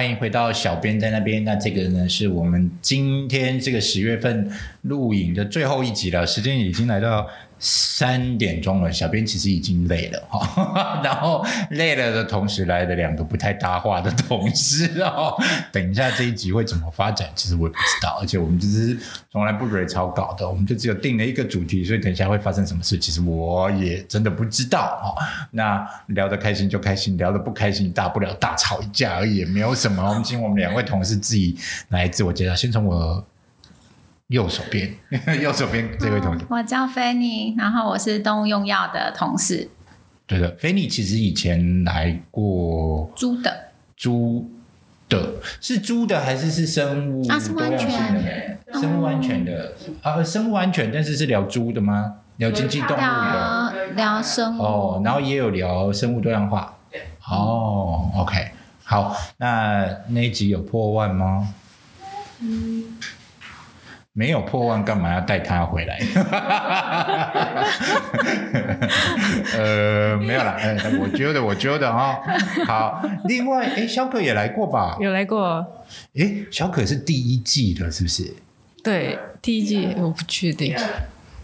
欢迎回到小编在那边。那这个呢，是我们今天这个十月份录影的最后一集了，时间已经来到。三点钟了，小编其实已经累了哈，然后累了的同时来了两个不太搭话的同事哦。等一下这一集会怎么发展，其实我也不知道，而且我们就是从来不蕊草稿的，我们就只有定了一个主题，所以等一下会发生什么事，其实我也真的不知道哈。那聊得开心就开心，聊得不开心大不了大吵一架而已，也没有什么。我们请我们两位同事自己来自我介绍，先从我。右手边，右手边这位同学，我叫菲尼，然后我是动物用药的同事。对的，菲尼其实以前来过猪的，猪的是猪的还是是生物？啊，生物安全，生物安全的啊，生物安全，但是是聊猪的吗？聊经济动物的，聊生物哦，然后也有聊生物多样化。哦，OK，好，那那一集有破万吗？嗯。没有破万，干嘛要带他回来？呃，没有了，我觉得，我觉得哈，好。另外，哎，小可也来过吧？有来过。哎，小可是第一季的，是不是？对，第一季我不确定。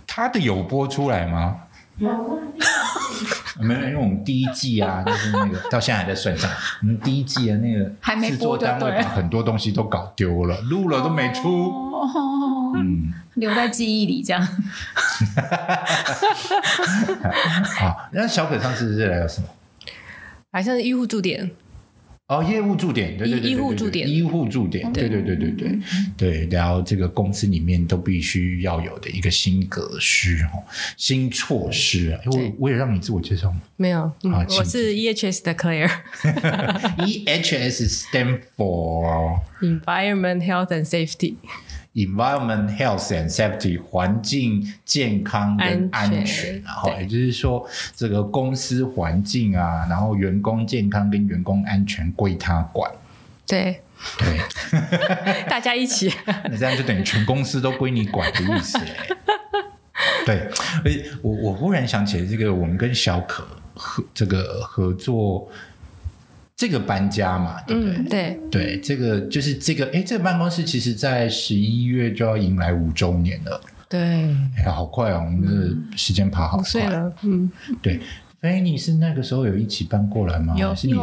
他的有播出来吗？没有，因为我们第一季啊，就是那个到现在还在算账。我们第一季的那个制作单位把很多东西都搞丢了，录了都没出。哦嗯，留在记忆里这样。好，那小可上次是来了什么？好像是医护驻点。哦，业务驻点，对对对，医护驻点，医护驻点，对对对对对对，然后这个公司里面都必须要有的一个新格式哦，新措施。我我也让你自我介绍吗？没有，我是 EHS 的 Claire。EHS stand for Environment, Health and Safety。Environment, health and safety，环境健康跟安全，然后也就是说，这个公司环境啊，然后员工健康跟员工安全归他管。对对，大家一起，那这样就等于全公司都归你管的意思。对，而且我我忽然想起来，这个我们跟小可合这个合作。这个搬家嘛，对不对？对对，这个就是这个，哎，这个办公室其实在十一月就要迎来五周年了。对，哎，好快哦，我们的时间爬好快了。嗯，对。哎，你是那个时候有一起搬过来吗？有，是你是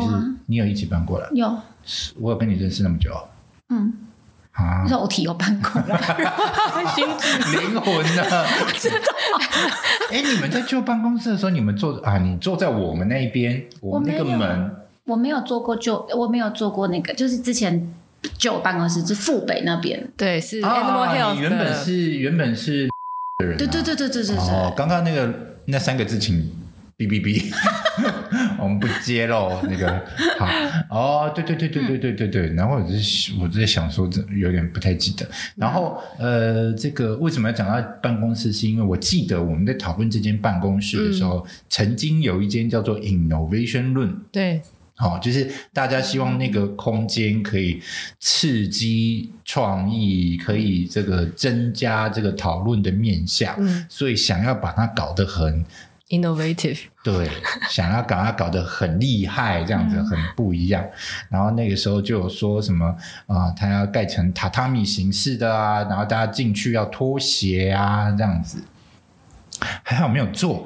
你有一起搬过来？有，我有跟你认识那么久。嗯，啊，肉体有搬过来，灵魂呢？知道。哎，你们在旧办公室的时候，你们坐啊？你坐在我们那一边，我们那个门。我没有做过旧，我没有做过那个，就是之前旧办公室是富北那边，对，是 Animal Health 原本是原本是对对对对对对对。哦，刚刚那个那三个字，请哔哔哔，我们不接喽。那个好哦，对对对对对对对对。然后我是我在想说，这有点不太记得。然后呃，这个为什么要讲到办公室？是因为我记得我们在讨论这间办公室的时候，曾经有一间叫做 Innovation Room，对。好，就是大家希望那个空间可以刺激创意，可以这个增加这个讨论的面向，所以想要把它搞得很 innovative，对，想要把它搞得很厉害，这样子很不一样。然后那个时候就有说什么啊，他要盖成榻榻米形式的啊，然后大家进去要脱鞋啊，这样子，还好没有做。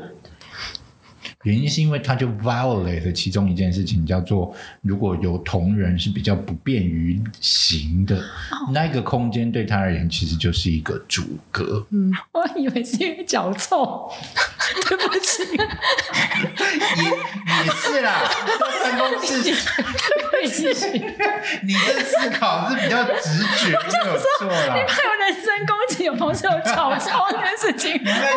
原因是因为他就 violate 其中一件事情，叫做如果有同人是比较不便于行的，那个空间对他而言其实就是一个阻隔。嗯，我以为是因为脚臭，对不起，也也是啦，办公室，对不起，你的思考是比较直觉，没有错啦。你怕有人身攻击有同事有脚臭这件事情？你在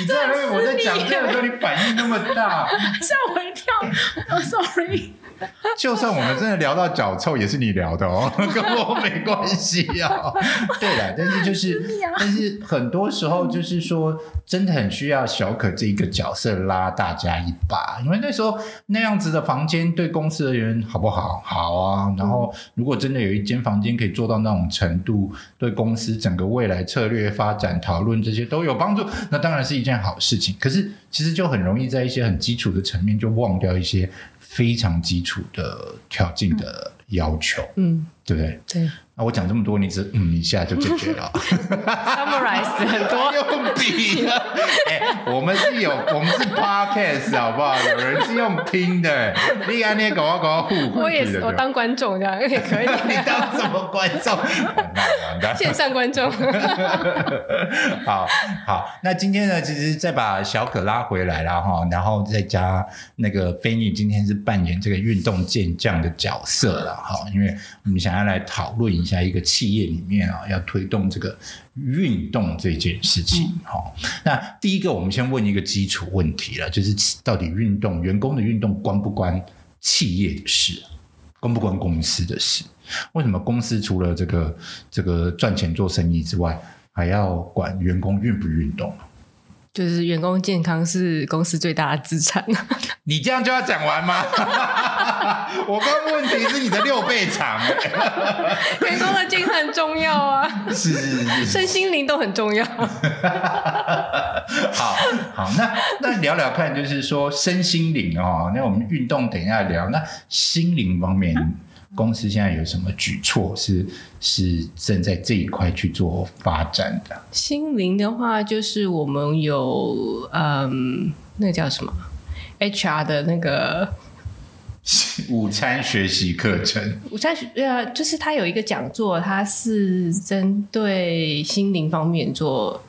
你在我在讲这个时候，你反应那么大。吓我一跳，sorry。就算我们真的聊到脚臭，也是你聊的哦，跟我没关系啊。对了，但是就是，但是很多时候就是说，真的很需要小可这一个角色拉大家一把，因为那时候那样子的房间对公司而言好不好？好啊。然后如果真的有一间房间可以做到那种程度，对公司整个未来策略发展讨论这些都有帮助，那当然是一件好事情。可是其实就很容易在一些很基础的层面就忘掉一些。非常基础的条件的要求，嗯，对不对？对那我讲这么多，你是嗯一下就解决了。summarize 很多。用笔的，哎、我们是有，我们是 podcast 好不好？有人是用听的，你看你搞我搞我互我也是，我当观众这样也可以。你当什么观众？线上观众，好好，那今天呢，其实再把小可拉回来了哈，然后再加那个菲尼今天是扮演这个运动健将的角色了哈，因为我们想要来讨论一下一个企业里面啊，要推动这个运动这件事情哈。那第一个，我们先问一个基础问题了，就是到底运动员工的运动关不关企业的事？关不关公司的事？为什么公司除了这个这个赚钱做生意之外，还要管员工运不运动？就是员工健康是公司最大的资产。你这样就要讲完吗？我刚问题是你的六倍长，员工的健康很重要啊，是是是是，身心灵都很重要。好好，那那聊聊看，就是说身心灵哦，那我们运动等一下聊，那心灵方面。公司现在有什么举措是是正在这一块去做发展的？心灵的话，就是我们有嗯，那个叫什么 HR 的那个 午餐学习课程 午餐学呃，就是他有一个讲座，他是针对心灵方面做。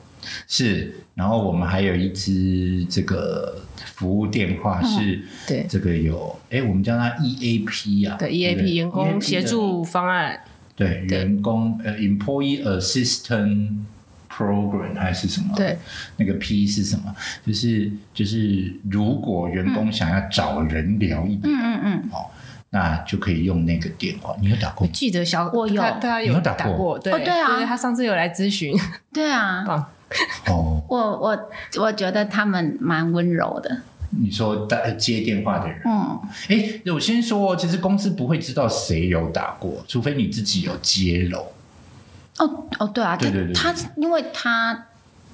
是，然后我们还有一支这个服务电话是，对。这个有，哎，我们叫它 EAP 啊，的对 EAP 员工协助方案，对对。员工呃 Employee Assistant Program 还是什么？对，那个 P 是什么？就是就是如果员工想要找人聊一点，嗯嗯嗯，哦，那就可以用那个电话。你有打过我？记得小我有。他他有打过？过，对。哦对啊。他上次有来咨询，对啊，棒，哦，我我我觉得他们蛮温柔的，你说打接电话的人，嗯，哎，我先说，其实公司不会知道谁有打过，除非你自己有揭露。哦哦，对啊，对对对他他因为他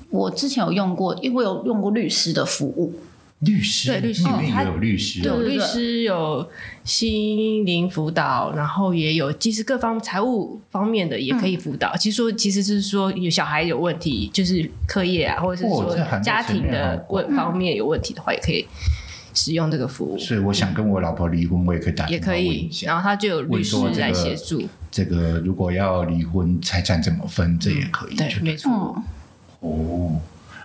我之前有用过，因为我有用过律师的服务，律师，对律师。里面也有律师哦，有律对。对师有心灵辅导，然后也有其实各方财务方面的也可以辅导。其实说其实是说有小孩有问题，就是课业啊，或者是说家庭的问方面有问题的话，也可以使用这个服务，所以我想跟我老婆离婚，我也可以打电话问也可以一。下。然后他就有律师来协助，这个如果要离婚，财产怎么分，这也可以。对，没错，嗯，哦，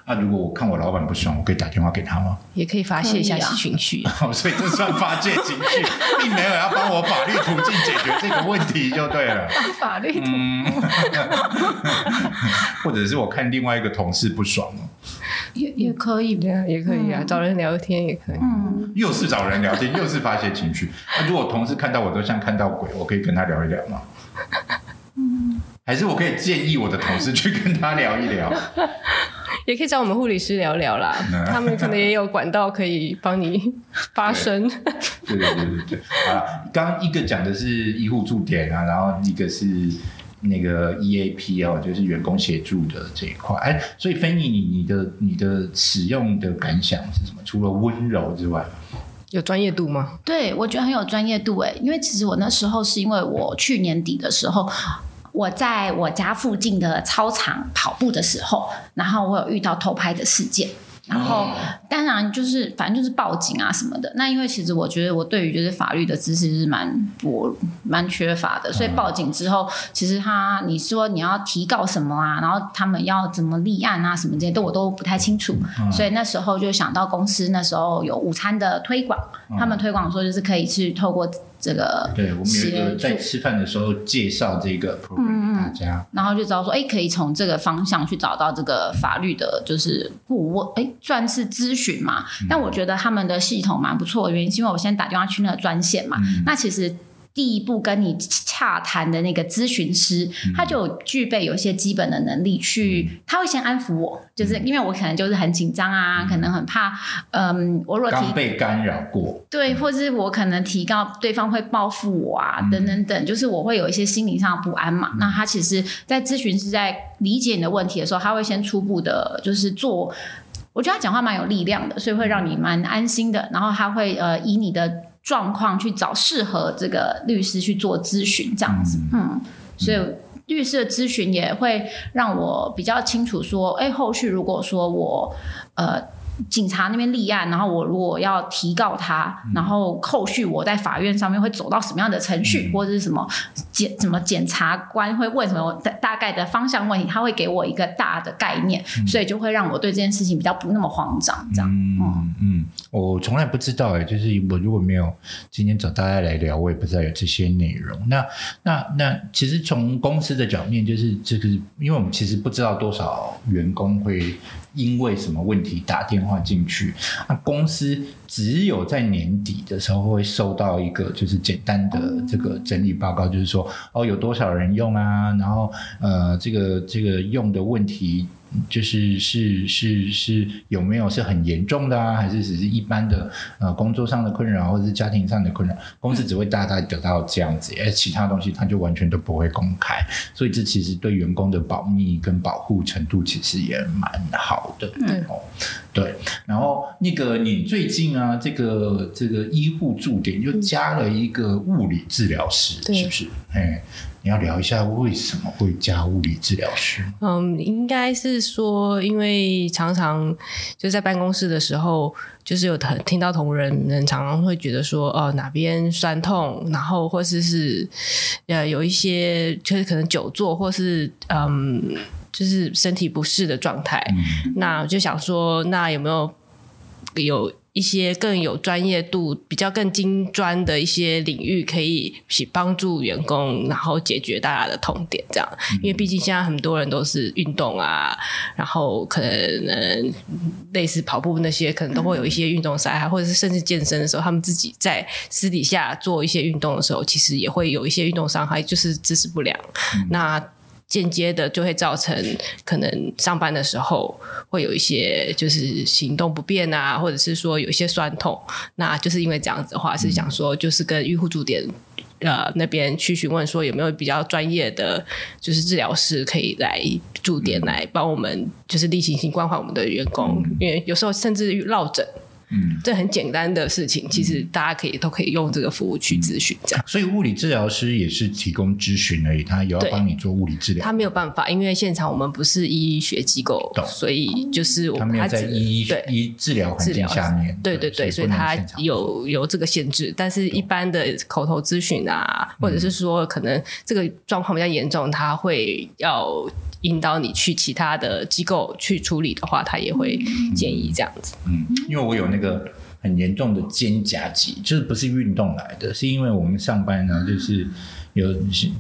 那如果我看我老板不爽，我可以打电话给他吗？也可以发泄一下情绪。哦，所以这算发泄情绪，并没有要帮我法律途径解决这个问题就对了。法律嗯，或者是我看另外一个同事不爽了，也也可以，对啊，也可以啊，找人聊天也可以。嗯，又是找人聊天，又是发泄情绪。那如果同事看到我都像看到鬼，我可以跟他聊一聊吗？还是我可以建议我的同事去跟他聊一聊？也可以找我们护理师聊聊啦嗯，他们可能也有管道可以帮你发声。对对对对对，好了，刚刚一个讲的是医护驻点啊，然后一个是那个 EAP 哦，就是员工协助的这一块。哎，所以芬妮，你你的你的使用的感想是什么？除了温柔之外，有专业度吗？对我觉得很有专业度诶，因为其实我那时候是因为我去年底的时候。我在我家附近的操场跑步的时候，然后我有遇到偷拍的事件，然后当然就是反正就是报警啊什么的。那因为其实我觉得我对于就是法律的知识是蛮薄蛮缺乏的，所以报警之后，其实他你说你要提告什么啊，然后他们要怎么立案啊什么这些，都我都不太清楚。所以那时候就想到公司那时候有午餐的推广，他们推广说就是可以去透过这个对我们有一个在吃饭的时候介绍这个 program 给大家。然后就知道说，哎，可以从这个方向去找到这个法律的，就是顾问，哎，算是咨询嘛。但我觉得他们的系统蛮不错的原因，是因为我先打电话去那个专线嘛。那其实第一步跟你洽谈的那个咨询师，他就有具备有一些基本的能力去，他会先安抚我，就是因为我可能就是很紧张啊，可能很怕，嗯，我若提刚被干扰过，对，或是我可能提高对方会报复我啊，等等等，就是我会有一些心理上的不安嘛。那他其实，在咨询师在理解你的问题的时候，他会先初步的，就是做，我觉得他讲话蛮有力量的，所以会让你蛮安心的。然后他会呃以你的状况去找适合这个律师去做咨询，这样子，嗯，所以律师的咨询也会让我比较清楚说，哎，后续如果说我呃。警察那边立案，然后我如果要提告他，然后后续我在法院上面会走到什么样的程序，或者是什么检什么检察官会问什么大大概的方向问题，他会给我一个大的概念，所以就会让我对这件事情比较不那么慌张。这样，嗯嗯，我从来不知道哎，就是我如果没有今天找大家来聊，我也不知道有这些内容。那那那，其实从公司的角面，就是这个，因为我们其实不知道多少员工会。因为什么问题打电话进去？那公司只有在年底的时候会收到一个就是简单的这个整理报告，就是说哦有多少人用啊，然后呃这个这个用的问题。就是是是是有没有是很严重的啊，还是只是一般的呃工作上的困扰，或者是家庭上的困扰？公司只会大概得到这样子，而其他东西他就完全都不会公开。所以这其实对员工的保密跟保护程度其实也蛮好的。嗯，哦，对。然后那个你最近啊，这个这个医护驻点又加了一个物理治疗师，是不是？哎。你要聊一下为什么会加物理治疗师？嗯，应该是说，因为常常就在办公室的时候，就是有听听到同仁们常常会觉得说，哦，哪边酸痛，然后或是是呃有一些就是可能久坐，或是嗯，就是身体不适的状态。那我就想说，那有没有有？一些更有专业度、比较更精专的一些领域，可以去帮助员工，然后解决大家的痛点。这样，因为毕竟现在很多人都是运动啊，然后可能类似跑步那些，可能都会有一些运动伤害，或者是甚至健身的时候，他们自己在私底下做一些运动的时候，其实也会有一些运动伤害，就是姿势不良。那间接的就会造成可能上班的时候会有一些就是行动不便啊，或者是说有一些酸痛，那就是因为这样子的话，是想说就是跟医护驻点呃那边去询问说有没有比较专业的就是治疗师可以来驻点来帮我们就是例行性关怀我们的员工，因为有时候甚至于落枕。嗯，这很简单的事情，其实大家可以都可以用这个服务去咨询，这样。所以物理治疗师也是提供咨询而已，他有要帮你做物理治疗。他没有办法，因为现场我们不是医学机构，所以就是我们在医对医治疗环境下面，对对对，所以他有有这个限制。但是一般的口头咨询啊，或者是说可能这个状况比较严重，他会要。引导你去其他的机构去处理的话，他也会建议这样子。嗯，因为我有那个很严重的肩胛肌，就是不是运动来的，是因为我们上班呢，就是有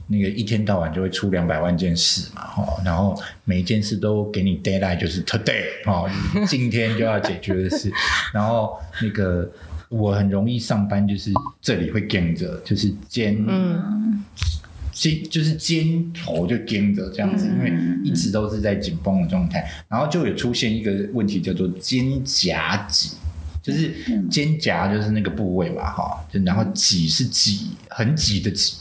那个一天到晚就会出两百万件事嘛，哈，然后每一件事都给你 deadline，就是 today，哦，今天就要解决的事，然后那个我很容易上班，就是这里会跟着，就是肩，嗯。肩就是肩头就肩着这样子，因为一直都是在紧绷的状态，然后就有出现一个问题叫做肩胛脊，就是肩胛就是那个部位嘛，哈，就然后脊是挤很挤的挤，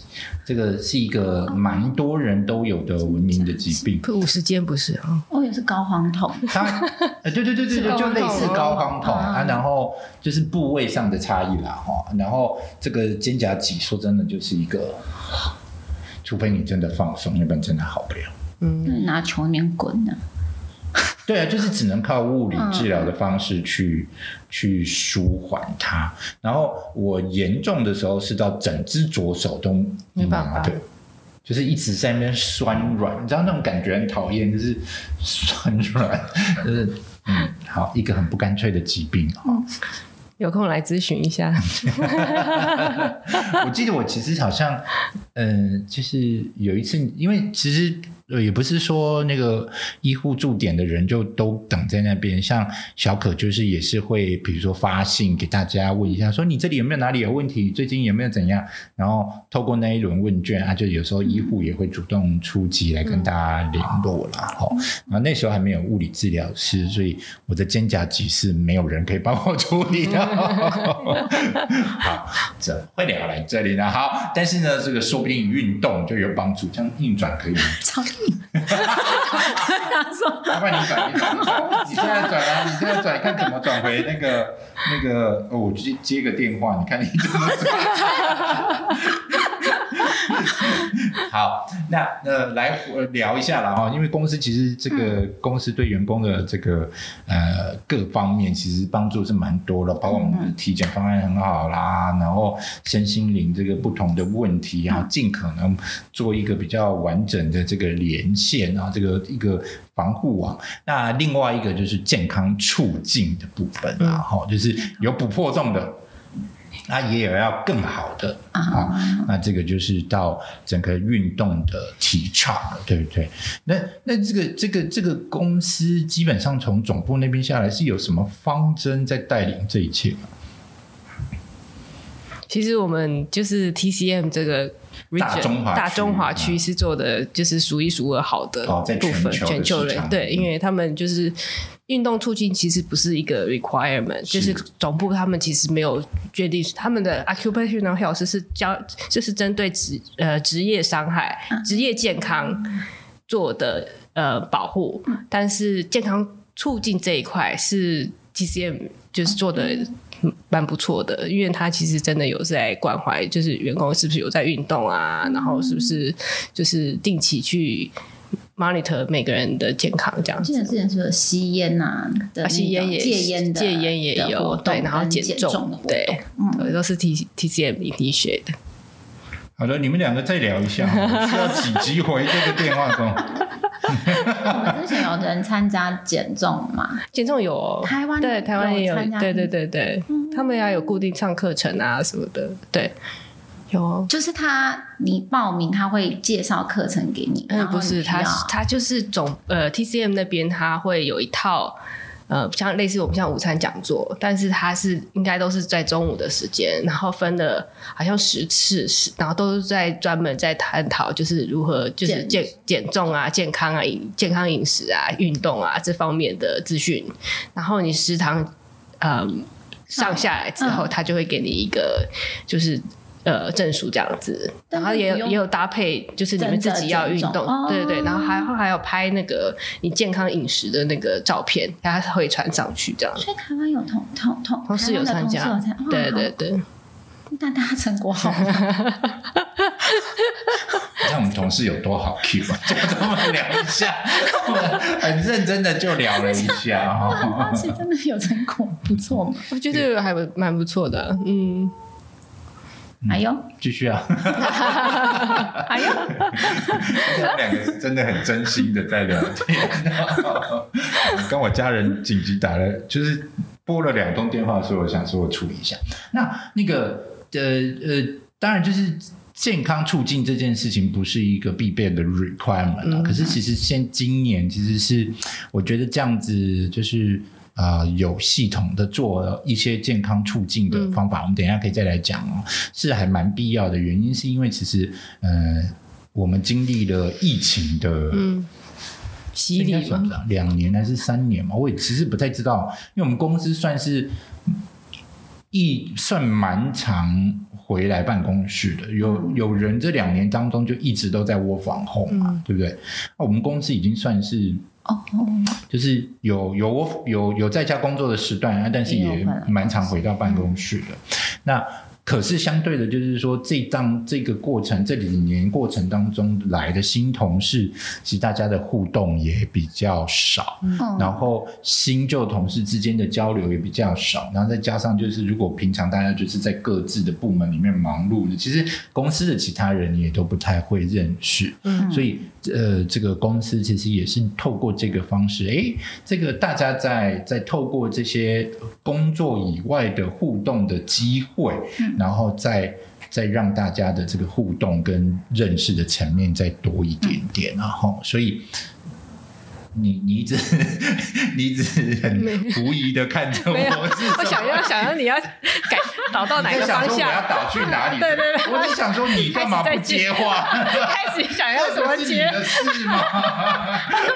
这个是一个蛮多人都有的文明的疾病。五十肩不是啊？哦，也是高肓痛。它，对对对对对，就类似高肓痛啊，然后就是部位上的差异啦，哈，然后这个肩胛脊，说真的就是一个。除非你真的放松，那边真的好不了。嗯，拿球里面滚呢？对啊，就是只能靠物理治疗的方式去 去舒缓它。然后我严重的时候是到整只左手都没办法，就是一直在那边酸软，你知道那种感觉很讨厌，就是酸软，就是嗯，好一个很不干脆的疾病啊。有空来咨询一下。我记得我其实好像，嗯，就是有一次，因为其实。呃，也不是说那个医护驻点的人就都等在那边，像小可就是也是会，比如说发信给大家问一下，说你这里有没有哪里有问题，最近有没有怎样，然后透过那一轮问卷啊，就有时候医护也会主动出击来跟大家联络了，哈。然后那时候还没有物理治疗师，所以我的肩胛肌是没有人可以帮我处理的。好，这会聊来这里呢，好，但是呢，这个说不定运动就有帮助，这样运转可以吗？他说：“麻烦你转一转，你现在转啊，你现在转，看怎么转回那个那个，哦我接接个电话，你看你怎么做？好，那呃，来呃聊一下了哈，因为公司其实这个公司对员工的这个呃各方面其实帮助是蛮多的，包括我们的体检方案很好啦，然后身心灵这个不同的问题啊，尽可能做一个比较完整的这个连线啊，这个一个防护网。那另外一个就是健康促进的部分啊，哈、就是有补破洞的。那也有要更好的啊，那这个就是到整个运动的提倡了，对不对？那那这个这个这个公司基本上从总部那边下来是有什么方针在带领这一切吗？其实我们就是 TCM 这个大中华大中华区是做的就是数一数二好的部分，全球人对，因为他们就是运动促进其实不是一个 requirement，就是总部他们其实没有决定他们的 occupational health 是教就是针对职呃职业伤害、职业健康做的呃保护，但是健康促进这一块是 TCM 就是做的蛮不错的，因为他其实真的有在关怀，就是员工是不是有在运动啊，然后是不是就是定期去 monitor 每个人的健康这样子。记得之前是不是有吸烟呐、的啊，吸烟也戒烟的戒烟也有，对，然后减减重的，对，嗯，都是 T T C M 一学的。好的，你们两个再聊一下，需要几集回这个电话中？我们之前有人参加减重嘛？减重有哦台湾对台湾也有对对对对，他们要有固定上课程啊什么的，对，有哦。就是他，你报名他会介绍课程给你，嗯，不是，他他就是总呃 TCM 那边他会有一套呃，像类似我们像午餐讲座，但是它是应该都是在中午的时间，然后分了好像十次，十然后都是在专门在探讨就是如何就是减减减重啊、健康啊、饮健康饮食啊、运动啊这方面的资讯，然后你食堂嗯上下来之后，他就会给你一个就是。呃，证书这样子，然后也有也有搭配，就是你们自己要运动对对对，哦然后还还有拍那个你健康饮食的那个照片，他会传上去这样。所以台湾有同同同同事有参加对对对，大家成果好吗，看我们同事有多好 Q 啊，就这么聊一下，很认真的就聊了一下我很好哈。奇，真的有成果，不错嘛？我觉得还蛮蛮不错的，嗯，哎呦，继续啊，哎呦，他们两个是真的很真心的在聊天。跟我家人紧急打了，就是拨了两通电话，说我想说我处理一下。那那个呃呃，当然就是。健康促进这件事情不是一个必备的 requirement 啊，可是其实现今年其实是我觉得这样子就是啊、呃有系统的做一些健康促进的方法，我们等一下可以再来讲哦，是还蛮必要的。原因是因为其实呃我们经历了疫情的嗯洗应该礼嘛，算不上两年还是三年嘛？我也其实不太知道，因为我们公司算是一算蛮长回来办公室的，有有人这两年当中就一直都在窝房后嘛，对不对？那我们公司已经算是哦，就是有有我有有在家工作的时段啊，但是也蛮常回到办公室的。那可是相对的，就是说这当这个过程这几年过程当中来的新同事，其实大家的互动也比较少，嗯。然后新旧同事之间的交流也比较少，然后再加上就是如果平常大家就是在各自的部门里面忙碌的，其实公司的其他人也都不太会认识，嗯。所以呃，这个公司其实也是透过这个方式，诶，这个大家在在透过这些工作以外的互动的机会，然后再再让大家的这个互动跟认识的层面再多一点点，然后所以。你你一直 你一直很狐疑的看着我，我想要想要你要改 导到哪个方向我要向？导去哪里？对对对我就想说你干嘛不接话？开始想要这怎么接？的事吗？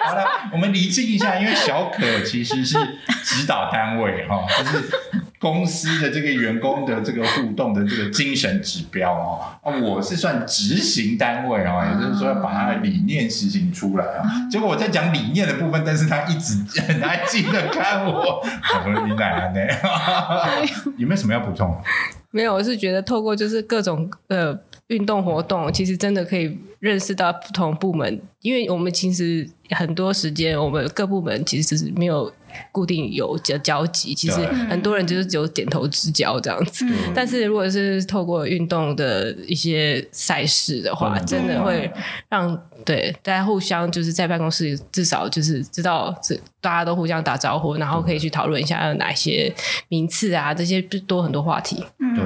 好了，我们厘清一下，因为小可其实是指导单位哈，就是公司的这个员工的这个互动的这个精神指标哦，啊，我是算执行单位哦，也就是说要把他的理念实行出来啊。结果我在讲理念的部分，但是他一直 很安静的看我，我说你奶奶呢？有没有什么要补充？没有，我是觉得透过就是各种呃运动活动，其实真的可以认识到不同部门，因为我们其实很多时间我们各部门其实是没有。固定有交交集，其实很多人就是只有点头之交这样子。但是如果是透过运动的一些赛事的话，真的会让对大家互相就是在办公室至少就是知道这大家都互相打招呼，然后可以去讨论一下有哪些名次啊，这些多很多话题。对，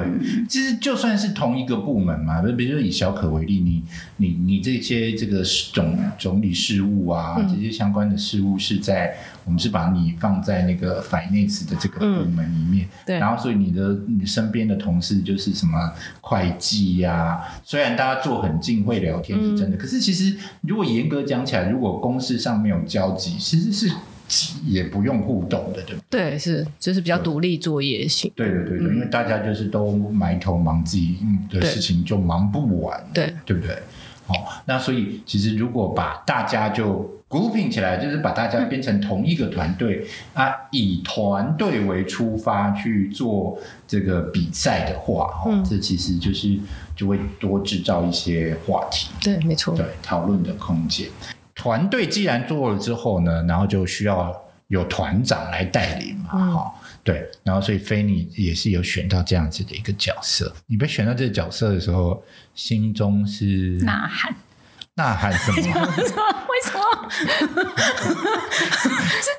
其实就算是同一个部门嘛，比如说以小可为例，你你你这些这个总总理事务啊，这些相关的事务是在。我们是把你放在那个 finance 的这个部门里面，对，然后所以你的你身边的同事就是什么会计呀，虽然大家坐很近会聊天是真的，可是其实如果严格讲起来，如果公事上没有交集，其实是也不用互动的，对对，是就是比较独立作业型。对对对对，因为大家就是都埋头忙自己的事情，就忙不完，对。对不对？好，那所以其实如果把大家就 grouping 起来，就是把大家变成同一个团队啊，以团队为出发去做这个比赛的话，哈，这其实就是就会多制造一些话题，对，没错，对，讨论的空间。团队既然做了之后呢，然后就需要有团长来带领嘛，哈。对，然后所以菲尼也是有选到这样子的一个角色。你被选到这个角色的时候，心中是呐喊，呐喊什么？为什么？是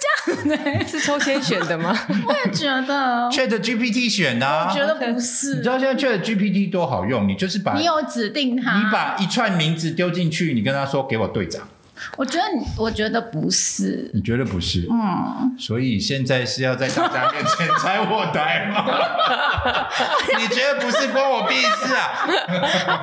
这样的？是抽签选的吗？我也觉得，Chat GPT 选的。我觉得不是。你知道现在 Chat GPT 多好用？你就是把你有指定他，你把一串名字丢进去，你跟他说给我队长。我觉得，我觉得不是。你觉得不是？嗯。所以现在是要在大家面前拆我台吗？你觉得不是关我屁事啊？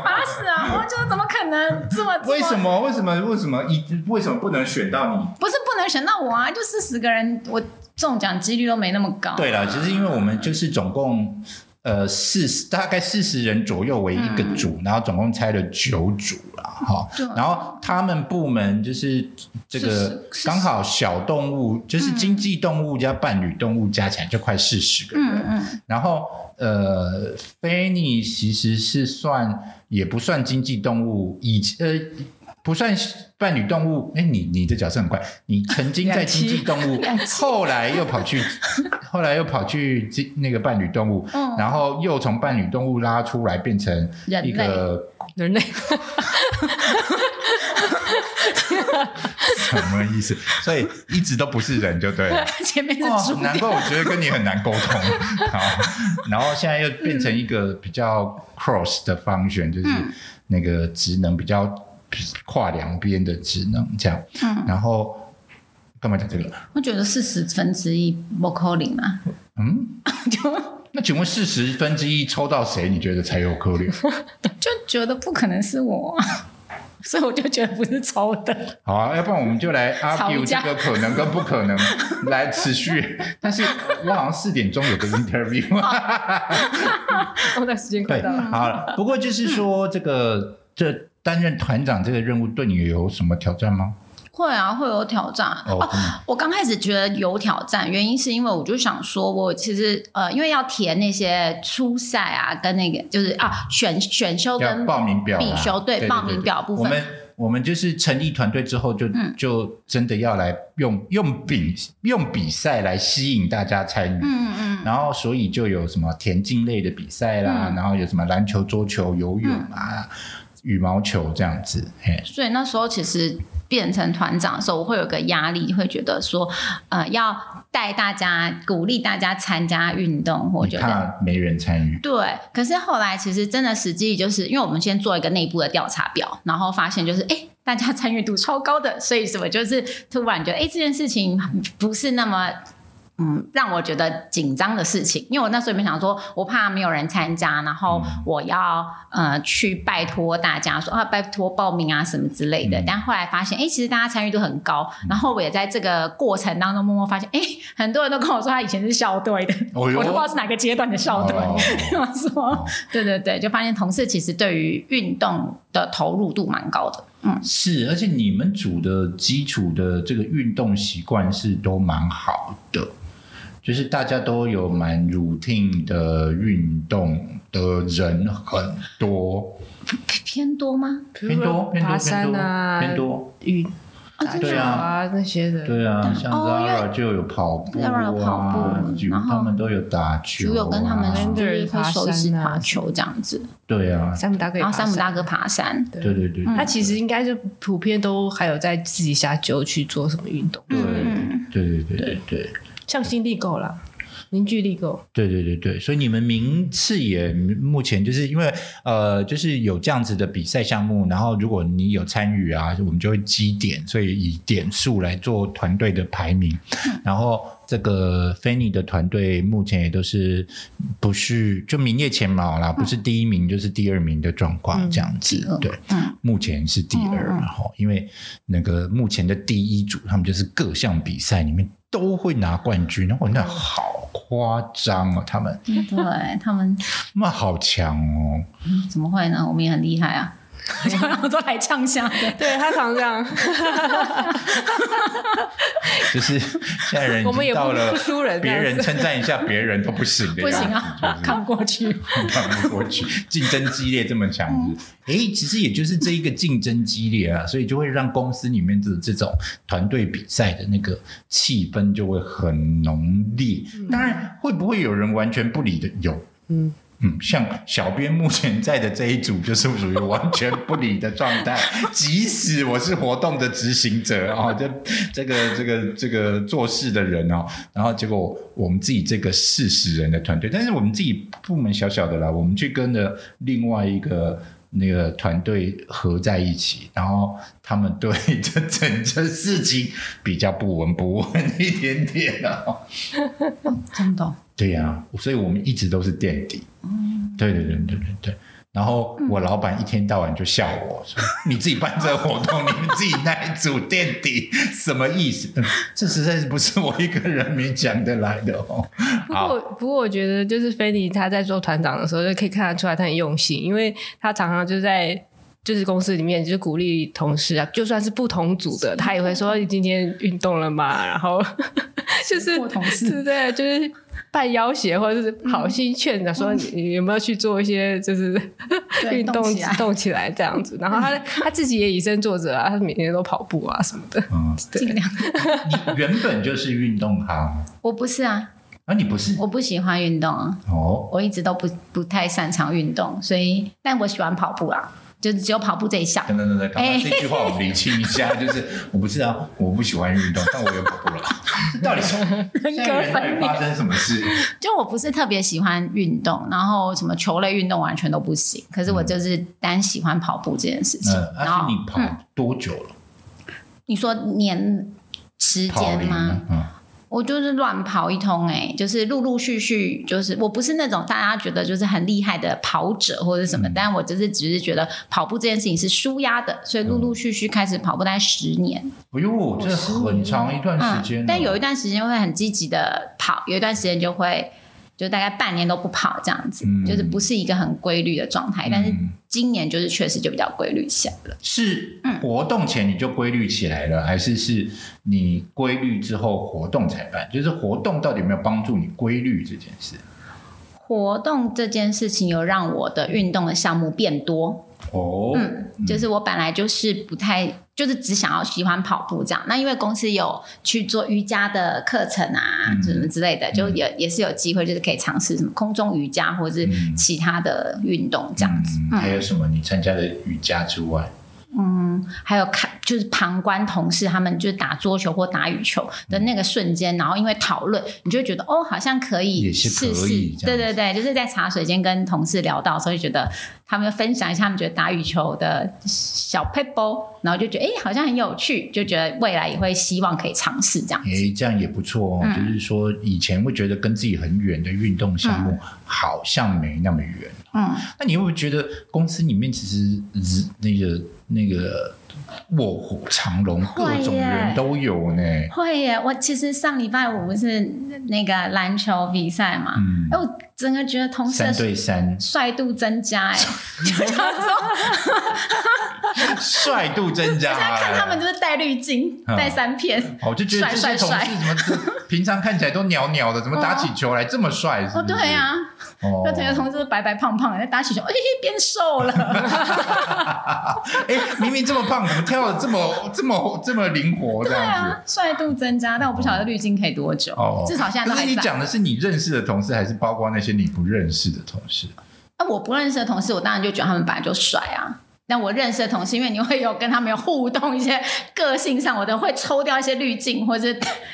发誓啊！我觉得怎么可能这么？为什么？为什么？为什么？一为什么不能选到你？不是不能选到我啊！就四十个人，我中奖几率都没那么高。对了，其实因为我们就是总共。呃，四十大概四十人左右为一个组，然后总共拆了九组了哈。然后他们部门就是这个刚好小动物，就是经济动物加伴侣动物加起来就快四十个人。嗯嗯。然后呃，菲尼其实是算也不算经济动物，以呃。不算伴侣动物，哎，你你的角色很怪，你曾经在经济动物，后来又跑去，后来又跑去经那个伴侣动物，然后又从伴侣动物拉出来变成一个人类，什么意思？所以一直都不是人就对了。前面是猪，难怪我觉得跟你很难沟通。好，然后现在又变成一个比较 cross 的方选，就是那个职能比较。跨两边的职能这样，嗯，然后干嘛讲这个？我觉得四十分之一不可能嘛。嗯，就那请问四十分之一抽到谁？你觉得才有可能？就觉得不可能是我，所以我就觉得不是抽的。好啊，要不然我们就来 argue 这个可能跟不可能来持续。但是我好像四点钟有个 interview，我在时间快到了。好了，不过就是说这个这。担任团长这个任务对你有什么挑战吗？会啊，会有挑战。哦，我刚开始觉得有挑战，原因是因为我就想说，我其实呃，因为要填那些初赛啊，跟那个就是啊选选修跟报名表必修对报名表部分。我们我们就是成立团队之后，就就真的要来用用比用比赛来吸引大家参与。嗯嗯。然后所以就有什么田径类的比赛啦，然后有什么篮球、桌球、游泳啊。羽毛球这样子，所以那时候其实变成团长的时候，我会有个压力，会觉得说，呃，要带大家，鼓励大家参加运动，我觉得没人参与。对，可是后来其实真的实际就是，因为我们先做一个内部的调查表，然后发现就是，哎，大家参与度超高的，所以什么就是突然觉得，哎，这件事情不是那么。嗯，让我觉得紧张的事情，因为我那时候也没想说，我怕没有人参加，然后我要呃去拜托大家说啊，拜托报名啊什么之类的。嗯。但后来发现，哎，其实大家参与度很高，然后我也在这个过程当中默默发现，哎，很多人都跟我说他以前是校队的，哦我都不知道是哪个阶段的校队。哦。我说，对对对，就发现同事其实对于运动的投入度蛮高的。嗯，是，而且你们组的基础的这个运动习惯是都蛮好的，就是大家都有蛮 routine 的运动的人很多，偏多吗？偏多偏多爬山啊，偏多运打对啊。啊那些的，对啊，像 Zara 就有跑步 Zara 有跑啊步，然后他们都有打球、有跟他们啊就是会手一起爬山啊爬球这样子，对啊，山姆大哥也然后山，姆大哥爬山，对对对他其实应该是普遍都还有在自己下就去做什么运动，对嗯。对对对对对。向心力够了，凝聚力够，对对对对，所以你们名次也目前就是因为呃，就是有这样子的比赛项目，然后如果你有参与啊，我们就会积点，所以以点数来做团队的排名。然后这个 Fanny 的团队目前也都是不是就名列前茅啦，不是第一名就是第二名的状况嗯这样子。对，嗯目前是第二，然后因为那个目前的第一组，他们就是各项比赛里面都会拿冠军，然后那好夸张哦，他们对他们 那好强哦，怎么会呢？我们也很厉害啊，我都来呛下的。对他常这样，就是现在人已我们也到了不输人这别人称赞一下别人都不行的不行样子啊，看不过去。看不过去，竞争激烈这么强嗯子，诶，其实也就是这一个竞争激烈啊，所以就会让公司里面的这种团队比赛的那个气氛就会很浓烈。当然，会不会有人完全不理的？有，嗯。嗯，像小编目前在的这一组就是属于完全不理的状态，即使我是活动的执行者哦，这这个这个这个做事的人哦，然后结果我们自己这个四十人的团队，但是我们自己部门小小的啦，我们去跟着另外一个。那个团队合在一起，然后他们对这整件事情比较不闻不问一点点哦。真的哦，对呀、所以我们一直都是垫底。对对对对对对。然后我老板一天到晚就笑我说：“你自己办这个活动，你们自己那一组垫底，什么意思？嗯这实在是不是我一个人能讲得来的哦。”不过，不过我觉得就是菲尼他在做团长的时候，就可以看得出来他很用心，因为他常常就在就是公司里面就是鼓励同事啊，就算是不同组的，他也会说你今天运动了吗？然后 就是或同事对对？就是半要挟或者是好心劝着说你你有没有去做一些就是 运动动起来动起来这样子。然后他他自己也以身作则啊，他每天都跑步啊什么的。嗯，尽量。你原本就是运动咖我不是啊，啊？你不是我不喜欢运动啊，哦？我一直都不不太擅长运动，所以但我喜欢跑步啊，就只有跑步这一项。等等等等，这句话我们理清一下，就是我不知道，我不喜欢运动，但我有跑步了。到底是人现在人到底发生什么事？就我不是特别喜欢运动，然后什么球类运动完全都不行。可是我就是单喜欢跑步这件事情。嗯，然后你跑多久了？你说年时间吗？？嗯，我就是乱跑一通、欸，就是陆陆续续，就是我不是那种大家觉得就是很厉害的跑者或者什么，嗯但我就是只是觉得跑步这件事情是舒压的，所以陆陆续续开始跑步，大概十年。哎呦，这很长一段时间了。嗯，但有一段时间会很积极的跑，有一段时间就会就大概半年都不跑这样子，嗯就是不是一个很规律的状态。但是嗯今年就是确实就比较规律起来了。是嗯活动前你就规律起来了，还是是你规律之后活动才办？就是活动到底有没有帮助你规律这件事？活动这件事情有让我的运动的项目变多，哦，嗯，就是我本来就是不太，就是只想要喜欢跑步这样。那因为公司有去做瑜伽的课程啊，嗯什么之类的，就也也是有机会，就是可以尝试什么空中瑜伽或者是嗯其他的运动这样子。嗯，还有什么你参加的瑜伽之外？嗯，旁还有看就是旁观同事他们就是打桌球或打羽球的那个瞬间，然后因为讨论，你就会觉得哦，好像可以试试。对对对，就是在茶水间跟同事聊到，所以觉得他们分享一下他们觉得打羽球的小 p e b l 然后就觉得哎，好像很有趣，就觉得未来也会希望可以尝试这样子。诶，这样也不错哦。嗯就是说，以前会觉得跟自己很远的运动项目，好像没那么远。嗯，那你会不会觉得公司里面其实日那个那个卧虎藏龙，各会种人都有呢？会耶！我其实上礼拜五不是那个篮球比赛嘛，嗯哎、，我整个觉得同事三对三，帅度增加，哎，就想说 帅度增加。看他们就是戴滤镜，戴三片，我就觉得这些帅帅帅同事怎么 平常看起来都袅袅的，怎么打起球来这么帅？是哦，对啊，哦 那同学同事白白胖胖的，在打起球，哎，变瘦了，哎，明明这么胖，怎么跳的这么这么这么灵活 这对？啊，帅度增加，但我不晓得滤镜可以多久，哦，至少现在都可是你。讲的是你认识的同事，还是包括那些你不认识的同事？那我不认识的同事，我当然就觉得他们本来就帅啊。但我认识的同事，因为你会有跟他们有互动，一些个性上，我都会抽掉一些滤镜或者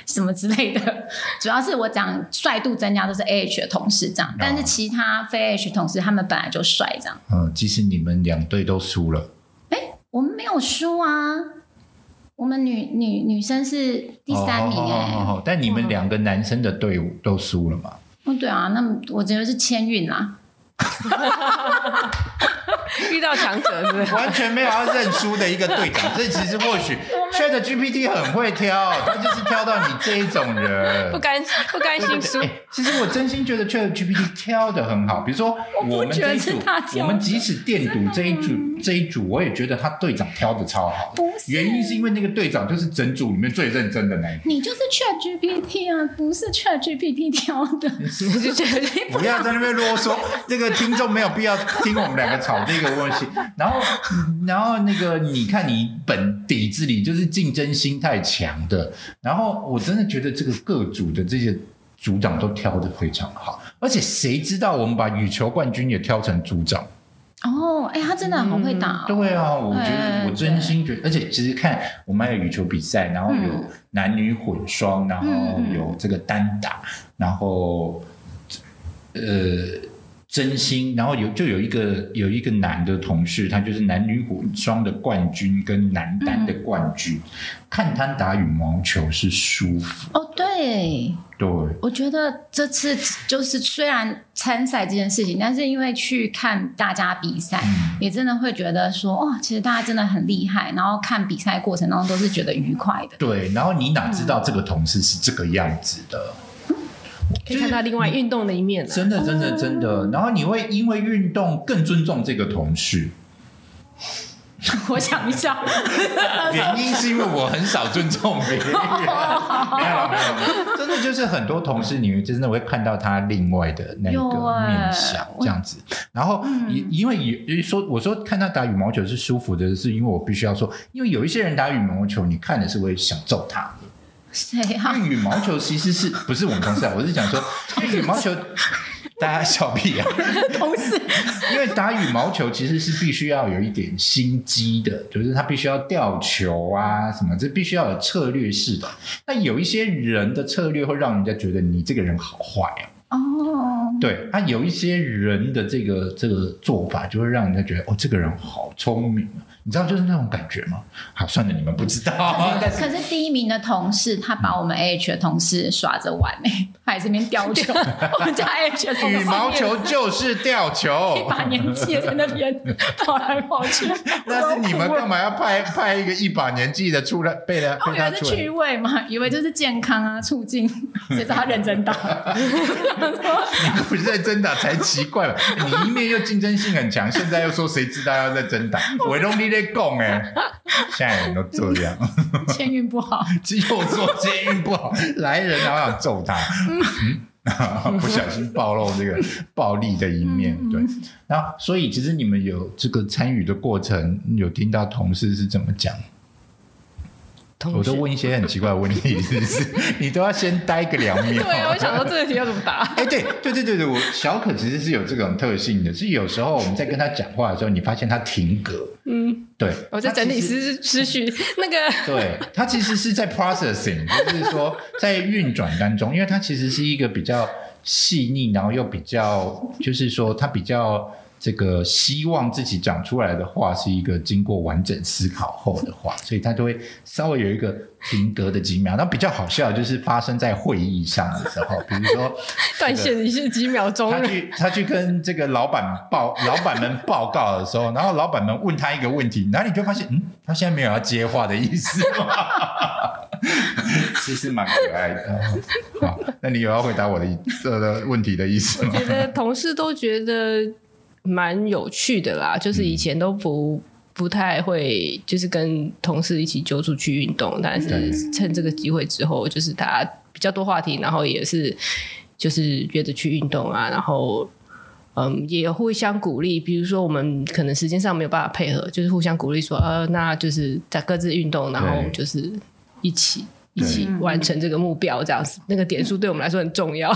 什么之类的。主要是我讲帅度增加都是 A H 的同事这样，但是其他非 A H 同事他们本来就帅这样。嗯，即使你们两队都输了，哎我们没有输啊，我们女女女生是第三名哎、但你们两个男生的队伍都输了嘛？哦对啊，那么我觉得是签运啦。遇到强者是不是？完全没有要认输的一个队长，这其实或许 Chat GPT 很会挑，他就是挑到你这一种人不。甘不甘心输哎，其实我真心觉得 Chat GPT 挑的很好，比如说我们这一组我们即使电赌这一组这一组，我也觉得他队长挑的超好。不是原因是因为那个队长就是整组里面最认真的那一个。你就是 Chat GPT 啊，不是 Chat GPT 挑的。就觉得不要在那边啰嗦，这个听众没有必要听我们两个吵这个问题。然后，然后那个你看你本底子里就是竞争心太强的，然后我真的觉得这个各组的这些组长都挑的非常好，而且谁知道我们把羽球冠军也挑成组长？哦，哎、他真的好会打、哦对啊，我觉得哎我真心觉得，而且其实看我们还有羽球比赛，然后有嗯男女混双，然后嗯有这个单打，然后呃真心，然后有就有一个有一个男的同事，他就是男女混双的冠军跟男单的冠军，看他打羽毛球是舒服，哦，对，对。我觉得这次就是虽然参赛这件事情，但是因为去看大家比赛，嗯也真的会觉得说，哦，其实大家真的很厉害，然后看比赛过程当中都是觉得愉快的。对，然后你哪知道这个同事是这个样子的？可以看到另外运动的一面了。真的，真的，真的。然后你会因为运动更尊重这个同事，我想一下，原因是因为我很少尊重别人。没有了，没有，真的就是很多同事，你真的会看到他另外的那个欸面相，这样子。然后因因为有说，我说看他打羽毛球是舒服的，是因为我必须要说，因为有一些人打羽毛球，你看的是会想揍他。谁啊？因为羽毛球其实是 不是我们同事啊？我是讲说，因为羽毛球大家笑屁啊！同事因为打羽毛球其实是必须要有一点心机的，就是他必须要吊球啊什么，这必须要有策略式的。那有一些人的策略会让人家觉得你这个人好坏啊，哦，对，啊，有一些人的这个这个做法就会让人家觉得哦，这个人好聪明啊，你知道就是那种感觉吗？好，算了，你们不知道，可是第一名的同事，他把我们 A H 的同事耍着玩呢、他还是边吊球。我们家 A H 的同事羽毛球就是吊球一，把年纪的在那边跑来跑去，那是你们干嘛要派派一个一把年纪的出来被他我以为是趣？味嘛，以为就是健康啊，促进，谁知道他认真打。你不认真打才奇怪吧？你一面又竞争性很强，现在又说谁知道要认真打？我都你在讲哎，现在人都这样，签运不好，只有说监运不好，来人好想揍他，嗯、不小心暴露这个暴力的一面。对，然后所以其实你们有这个参与的过程，有听到同事是怎么讲？我都问一些很奇怪的问题，是不是？你都要先待个两秒。对啊，我想说这个题要怎么答？哎，对对对对对，我小可其实是有这种特性的，是有时候我们在跟他讲话的时候，你发现他停格，嗯，对，我在整理思思绪，那个 对，他其实是在 processing，就是说在运转当中，因为他其实是一个比较细腻，然后又比较，就是说他比较这个希望自己讲出来的话是一个经过完整思考后的话，所以他就会稍微有一个停格的几秒。那比较好笑就是发生在会议上的时候，比如说 断线一是几秒钟。他去他去跟这个老板报老板们报告的时候，然后老板们问他一个问题，然后你就发现，嗯，他现在没有要接话的意思吗？其实蛮可爱的。好，那你有要回答我的这个问题的意思吗？觉得同事都觉得蛮有趣的啦，就是以前都不不太会，就是跟同事一起揪出去运动，但是趁这个机会之后，就是大家比较多话题，然后也是就是约着去运动啊，然后。嗯，也互相鼓励，比如说我们可能时间上没有办法配合，就是互相鼓励说，呃，那就是在各自运动，然后就是一起一起完成这个目标，这样子，那个点数对我们来说很重要。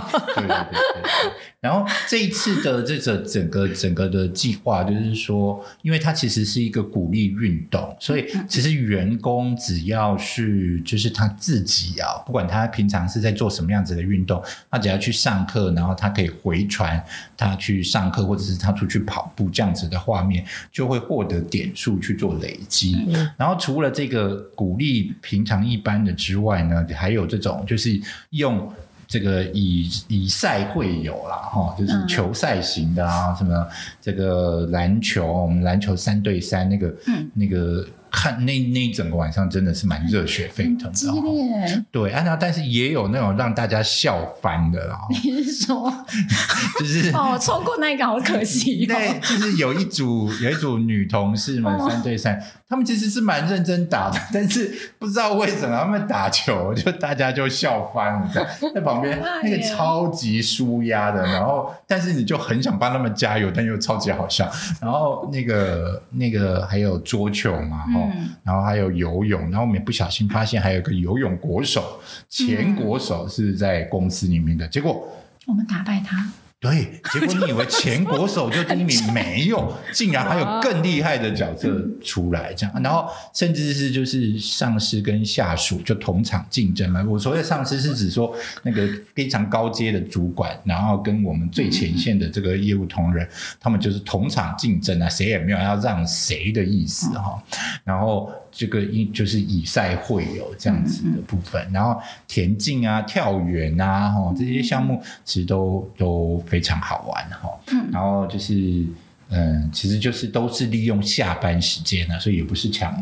然后这一次的这个整个整个的计划，就是说，因为它其实是一个鼓励运动，所以其实员工只要是就是他自己啊，不管他平常是在做什么样子的运动，他只要去上课，然后他可以回传他去上课，或者是他出去跑步这样子的画面，就会获得点数去做累积。然后除了这个鼓励平常一般的之外呢，还有这种就是用。这个以以赛会友啦，哈，就是嗯。球赛型的啊，什么这个篮球，我们篮球三对三那个，嗯。那个看那那一整个晚上真的是蛮热血沸腾激的、对，啊，那但是也有那种让大家笑翻的啦，哦你是说？就是 哦，错过那个好可惜对，哦。就是有一组有一组女同事们哦。三对三，她们其实是蛮认真打的，但是不知道为什么他们打球就大家就笑翻了，在旁边那个超级舒压的，然后但是你就很想帮他们加油，但又超级好笑。然后那个那个还有桌球嘛，哈，嗯然后还有游泳，然后我们也不小心发现还有一个游泳国手，前国手是在公司里面的，结果。我们打败他，对，结果你以为前国手就第一名，没有，竟然还有更厉害的角色出来，这样，然后甚至是就是上司跟下属就同场竞争嘛。我所谓上司是指说那个非常高阶的主管，然后跟我们最前线的这个业务同仁，他们就是同场竞争啊，谁也没有要让谁的意思哈。然后这个一就是以赛会友这样子的部分，然后田径啊、跳远啊，哈这些项目其实都都非常好玩哈。嗯然后就是嗯，其实就是都是利用下班时间呢，所以也不是强。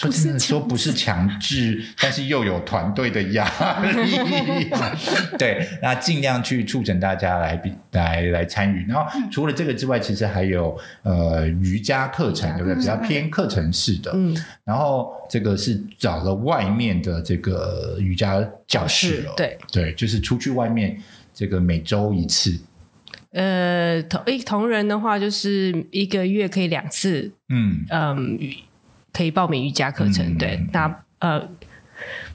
说真的，说不是强制，但是又有团队的压力，对，那尽量去促成大家来比来来参与。然后除了这个之外，其实还有呃瑜伽课程，对不对？比较偏课程式的。嗯，然后这个是找了外面的这个瑜伽教室了，对，对，就是出去外面这个每周一次，呃，同一同人的话，就是一个月可以两次，嗯，嗯，瑜可以报名瑜伽课程。嗯对，那呃，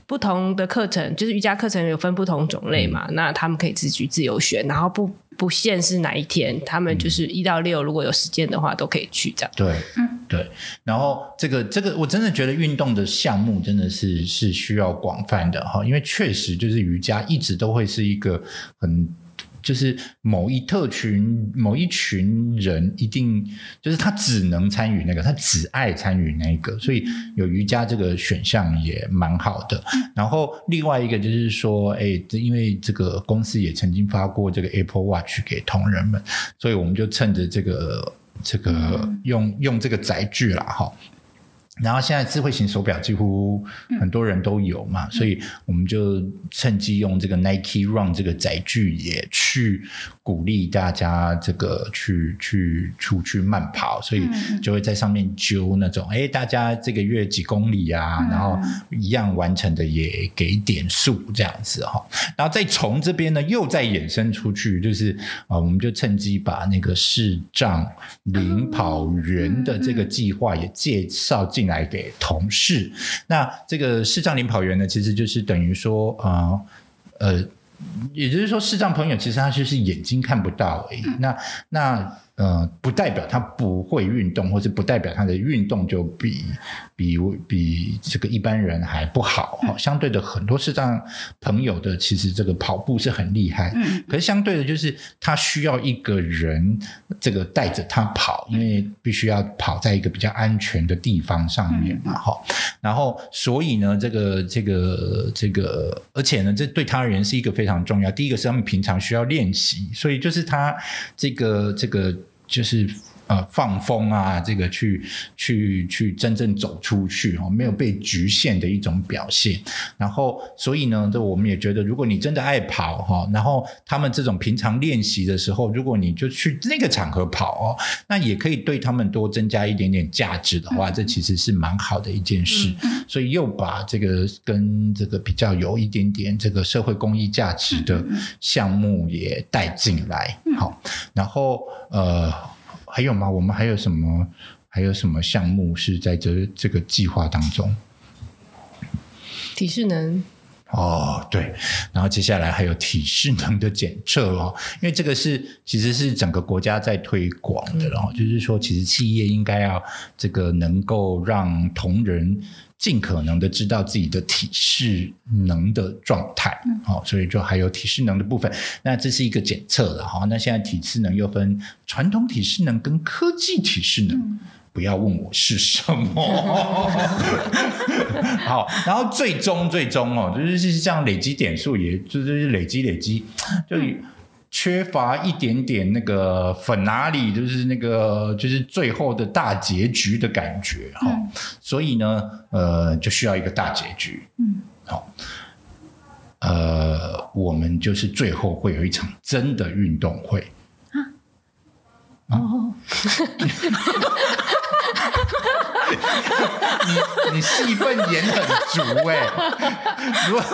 不同的课程就是瑜伽课程有分不同种类嗯嘛，那他们可以自己自由选，然后不不限是哪一天，他们就是一到六，如果有时间的话都可以去这样。对，嗯对。然后这个这个，我真的觉得运动的项目真的是是需要广泛的哈，因为确实就是瑜伽一直都会是一个很。就是某一特群、某一群人，一定就是他只能参与那个，他只爱参与那个，所以有瑜伽这个选项也蛮好的。然后另外一个就是说，哎，这因为这个公司也曾经发过这个 Apple Watch 给同仁们，所以我们就趁着这个这个用用这个载具啦，哈。然后现在智慧型手表几乎很多人都有嘛，所以我们就趁机用这个 Nike Run 这个载具也去鼓励大家这个去去出去慢跑，所以就会在上面揪那种，哎，大家这个月几公里啊，然后一样完成的也给点数这样子哈。然后再从这边呢又再衍生出去，就是啊，我们就趁机把那个视障领跑员的这个计划也介绍进来给同事。那这个视障领跑员呢，其实就是等于说，啊呃。也就是说，视障朋友其实他就是眼睛看不到而已。那那呃，不代表他不会运动，或是不代表他的运动就比比比这个一般人还不好哈。相对的，很多视障朋友的其实这个跑步是很厉害，嗯可是相对的，就是他需要一个人这个带着他跑，因为必须要跑在一个比较安全的地方上面嘛哈。然后，所以呢，这个这个这个，而且呢，这对他而言是一个非常重要。第一个是他们平常需要练习，所以就是他这个这个就是。呃，放风啊，这个去去去真正走出去哦，没有被局限的一种表现。然后，所以呢，这我们也觉得，如果你真的爱跑哈，然后他们这种平常练习的时候，如果你就去那个场合跑哦，那也可以对他们多增加一点点价值的话，这其实是蛮好的一件事。所以又把这个跟这个比较有一点点这个社会公益价值的项目也带进来，好，然后呃。还有吗？我们还有什么？还有什么项目是在这这个计划当中？体适能哦，对，然后接下来还有体适能的检测哦，因为这个是其实是整个国家在推广的，然后就是说，其实企业应该要这个能够让同仁尽可能的知道自己的体适能的状态，好、所以就还有体适能的部分。那这是一个检测了哈。那现在体适能又分传统体适能跟科技体适能。不要问我是什么，好，然后最终最终哦，就是这样累积点数，也就是累积累积，就缺乏一点点那个粉哪里，就是那个就是最后的大结局的感觉哈、嗯。所以呢，呃，就需要一个大结局，嗯，好、呃，我们就是最后会有一场真的运动会，哦，你你戏份演很足哎、如果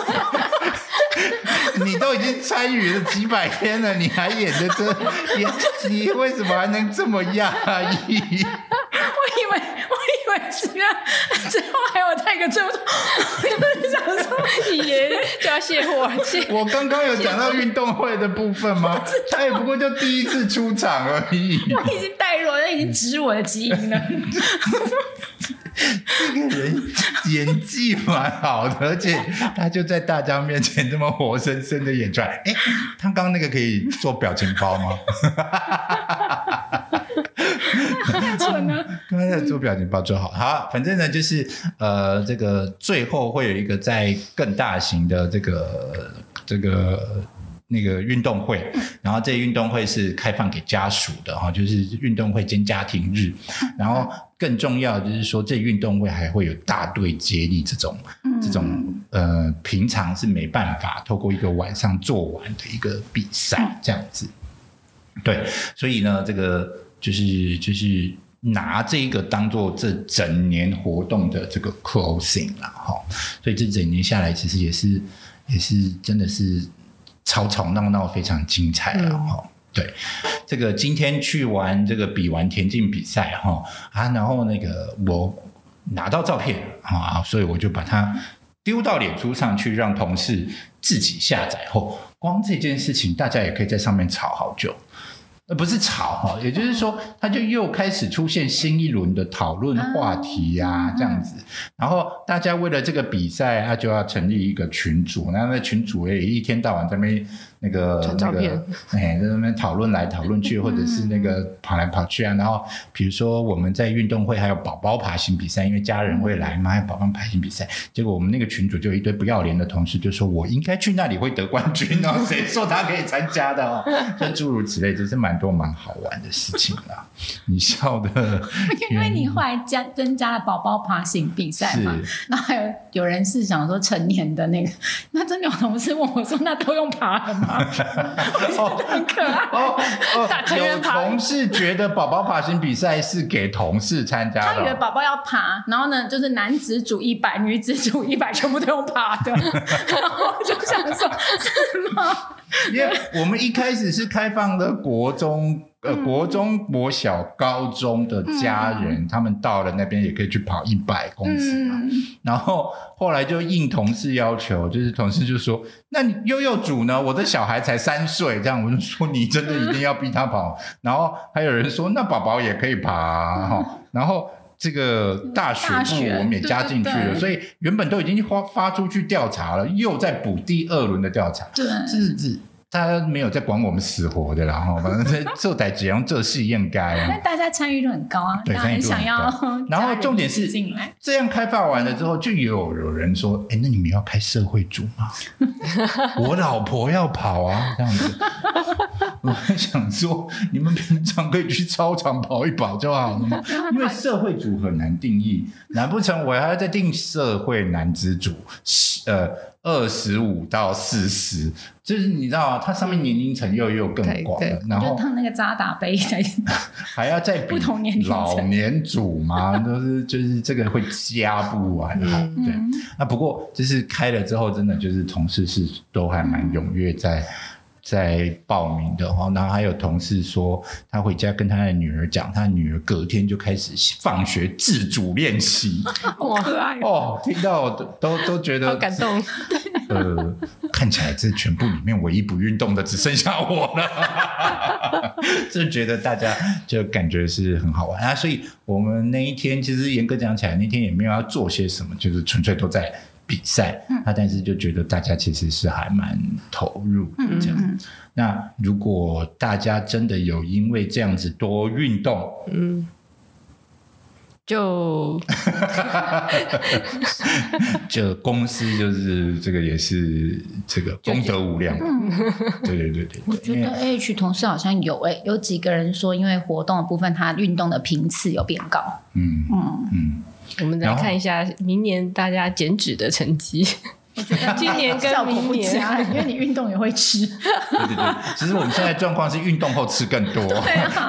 你都已经参与了几百天了，你还演的这 演，你为什么还能这么压抑？我以为我以为是要，最后还有再一个最后，我就是想说，也就要卸货，卸我刚刚有讲到运动会的部分吗？他也不过就第一次出场而已。我已经带入了，已经植入我的基因了。这个人演技蛮好的，而且他就在大家面前这么活生生的演出来。哎，他刚刚那个可以做表情包吗？太蠢了，刚才在做表情包做好，好，反正呢就是呃，这个最后会有一个在更大型的这个这个。那个运动会，然后这运动会是开放给家属的哈，就是运动会兼家庭日，然后更重要的就是说，这运动会还会有大队接力这种这种呃，平常是没办法透过一个晚上做完的一个比赛这样子。对，所以呢，这个就是就是拿这个当做这整年活动的这个 closing 啦，哈。所以这整年下来，其实也是也是真的是吵吵闹闹，非常精彩了，哈。对，这个今天去玩这个比完田径比赛哈啊，然后那个我拿到照片啊，所以我就把它丢到脸书上去，让同事自己下载后，光这件事情大家也可以在上面吵好久。呃，不是吵哈，也就是说，他就又开始出现新一轮的讨论话题呀、啊这样子。然后大家为了这个比赛，他就要成立一个群组，那那群组也一天到晚在那边那个传照片那个，哎，在那边讨论来讨论去，或者是那个跑来跑去啊。然后比如说我们在运动会还有宝宝爬行比赛，因为家人会来嘛，还有宝宝爬行比赛。结果我们那个群主就有一堆不要脸的同事，就说我应该去那里会得冠军哦，谁说他可以参加的哦？就诸如此类，就是蛮多蛮好玩的事情啦。你笑的，因为你后来加增加了宝宝爬行比赛嘛，然后还有有人是想说成年的那个，那真的有同事问我说，那都用爬的吗？哦很可爱。哦哦大，成有同事觉得宝宝爬行比赛是给同事参加他以为。宝宝要爬，然后呢，就是男子组一百，女子组一百，全部都用爬的。然后我就想说，是吗？因为我们一开始是开放的国中、呃国中、国小、高中的家人，他们到了那边也可以去跑一百公尺嘛。嗯，然后后来就应同事要求，就是同事就说：“那你悠悠组呢？我的小孩才三岁，这样我就说你真的一定要逼他跑。”然后还有人说：“那宝宝也可以爬啊哈。”然后这个大学部我们也加进去了，对对对所以原本都已经发发出去调查了，又在补第二轮的调查，对，是是。大家没有在管我们死活的啦，哈，反正这这代只用这事应该那。大家参与度很高啊，对很想要 然后重点是这样开发完了之后，就有有人说：“哎，那你们要开社会组吗？我老婆要跑啊，这样子。”我还想说，你们平常可以去操场跑一跑就好了嘛，因为社会组很难定义，难不成我还要再定社会男子组？呃，二十五到四十，就是你知道吗？它上面年龄层又又更广对对，了然后就烫那个渣打杯在 还要再比不同年龄层老年组嘛，都是就是这个会加不完哈、嗯对，那不过就是开了之后，真的就是同事是都还蛮踊跃在。在报名的哈，然后还有同事说，他回家跟他的女儿讲，他女儿隔天就开始放学自主练习。好可爱哦。哦，听到都都都觉得好感动。呃，看起来这全部里面唯一不运动的只剩下我了，就觉得大家就感觉是很好玩啊。所以我们那一天其实严格讲起来，那天也没有要做些什么，就是纯粹都在比赛。啊，但是就觉得大家其实是还蛮投入的这样。嗯那如果大家真的有因为这样子多运动，嗯，就 就公司就是这个也是这个功德无量。对对对对，我觉得 A H 同事好像有诶、有几个人说，因为活动的部分，他运动的频次有变高。嗯嗯，嗯。我们来看一下明年大家减脂的成绩。我觉得今年跟明年佳，因为你运动也会吃。对对对，其实我们现在状况是运动后吃更多。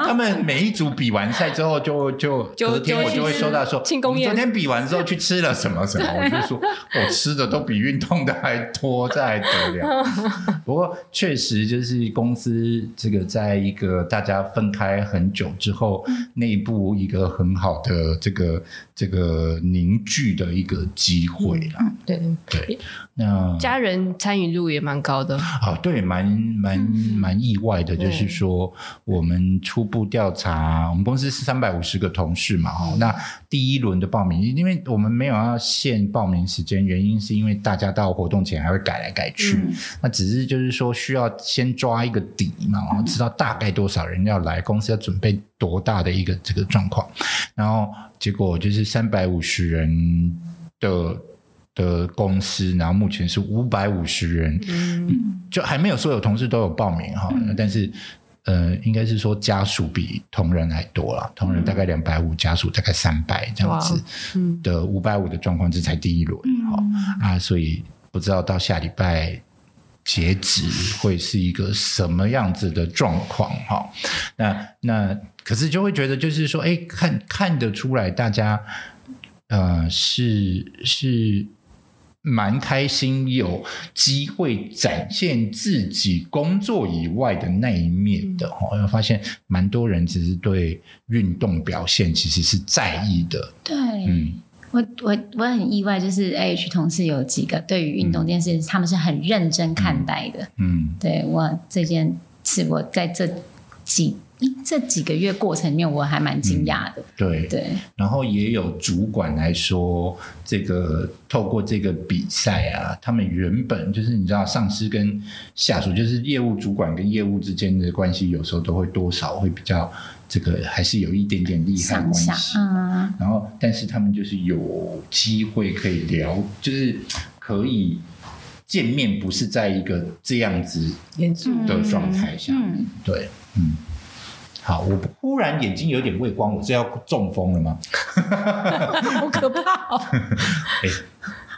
他们每一组比完赛之后就，就就隔天我就会收到说，庆功宴我们昨天比完之后去吃了什么什么，我就说我吃的都比运动的还多，这还得了？不过确实就是公司这个在一个大家分开很久之后，内部一个很好的这个这个凝聚的一个机会啦。对，对，那家人参与度也蛮高的。啊，对，蛮蛮蛮意外的，就是说我们初步调查，我们公司是三百五十个同事嘛，哦，那第一轮的报名，因为我们没有要限报名时间，原因是因为大家到活动前还会改来改去，嗯那只是就是说需要先抓一个底嘛，然后知道大概多少人要来，公司要准备多大的一个这个状况，然后结果就是三百五十人的。的公司，然后目前是五百五十人，嗯，就还没有所有同事都有报名哈，但是呃，应该是说家属比同仁还多了，同仁大概两百五，家属大概三百这样子嗯。的五百五的状况，这才第一轮哈、啊，所以不知道到下礼拜。截止会是一个什么样子的状况哈？那那可是就会觉得就是说，哎，看看得出来大家呃是是蛮开心，有机会展现自己工作以外的那一面的哈。我发现蛮多人其实对运动表现其实是在意的，对，嗯。我我我很意外，就是 A H 同事有几个对于运动这件事，他们是很认真看待的。嗯。对我这件事，我在这几这几个月过程里面，我还蛮惊讶的。对。对，然后也有主管来说，这个透过这个比赛啊，他们原本就是你知道，上司跟下属，就是业务主管跟业务之间的关系，有时候都会多少会比较这个，还是有一点点利害，关系。嗯，然后，但是他们就是有机会可以聊，就是可以见面，不是在一个这样子的状态下。嗯，对，嗯。好，我忽然眼睛有点畏光，我是要中风了吗？好可怕哦！哎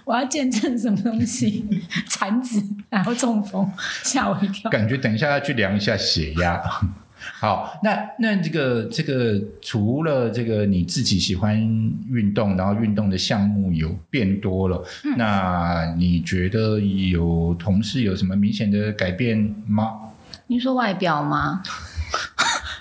我要见证什么东西？产子，然后中风，吓我一跳。感觉等一下要去量一下血压。好，那那这个这个除了这个你自己喜欢运动，然后运动的项目有变多了，那你觉得有同事有什么明显的改变吗？你说外表吗？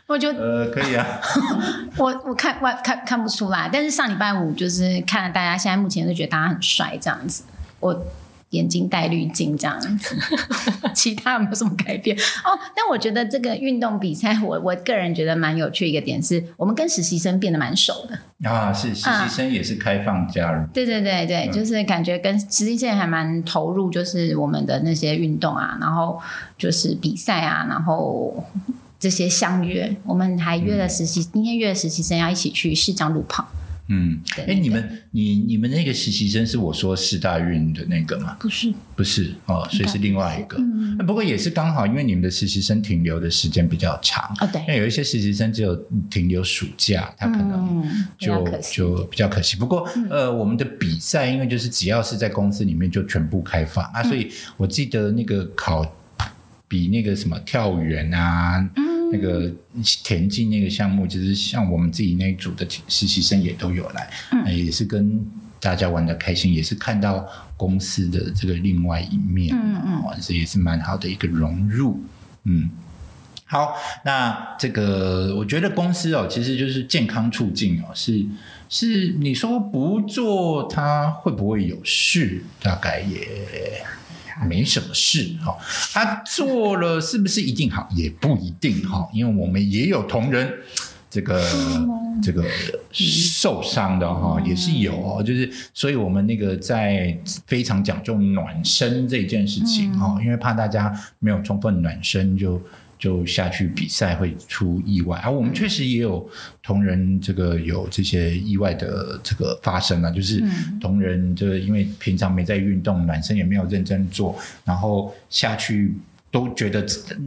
我就呃，可以啊。我我看外看看不出来，但是上礼拜五就是看了大家现在目前都觉得大家很帅这样子，我眼睛戴滤镜这样子，其他有没有什么改变？哦，但我觉得这个运动比赛，我我个人觉得蛮有趣一个点是，我们跟实习生变得蛮熟的。啊，是实习生也是开放加入。对对对对，就是感觉跟实习生还蛮投入，就是我们的那些运动啊，然后就是比赛啊，然后这些相约，我们还约了实习，今天约了实习生要一起去市长路跑。嗯，对哎，你们你你们那个实习生是我说四大运的那个吗？不是，不是哦，所以是另外一个。嗯，不过也是刚好，因为你们的实习生停留的时间比较长。哦对因，为有一些实习生只有停留暑假，他可能就就比较可惜。不过呃，我们的比赛因为就是只要是在公司里面就全部开放啊，所以我记得那个考比那个什么跳远啊。嗯那个田径那个项目，就是像我们自己那一组的实习生也都有来，也是跟大家玩的开心，也是看到公司的这个另外一面，嗯嗯也是蛮好的一个融入，嗯。好，那这个我觉得公司哦，其实就是健康促进哦，是是你说不做它会不会有事？大概也没什么事哈。他做了是不是一定好？也不一定哈，因为我们也有同仁。这个这个受伤的哈也是有哦，就是所以我们那个在非常讲究暖身这件事情哈，因为怕大家没有充分暖身就。就下去比赛会出意外，啊、我们确实也有同仁这个有这些意外的这个发生啊，就是嗯。同仁就是因为平常没在运动，男生也没有认真做，然后下去都觉得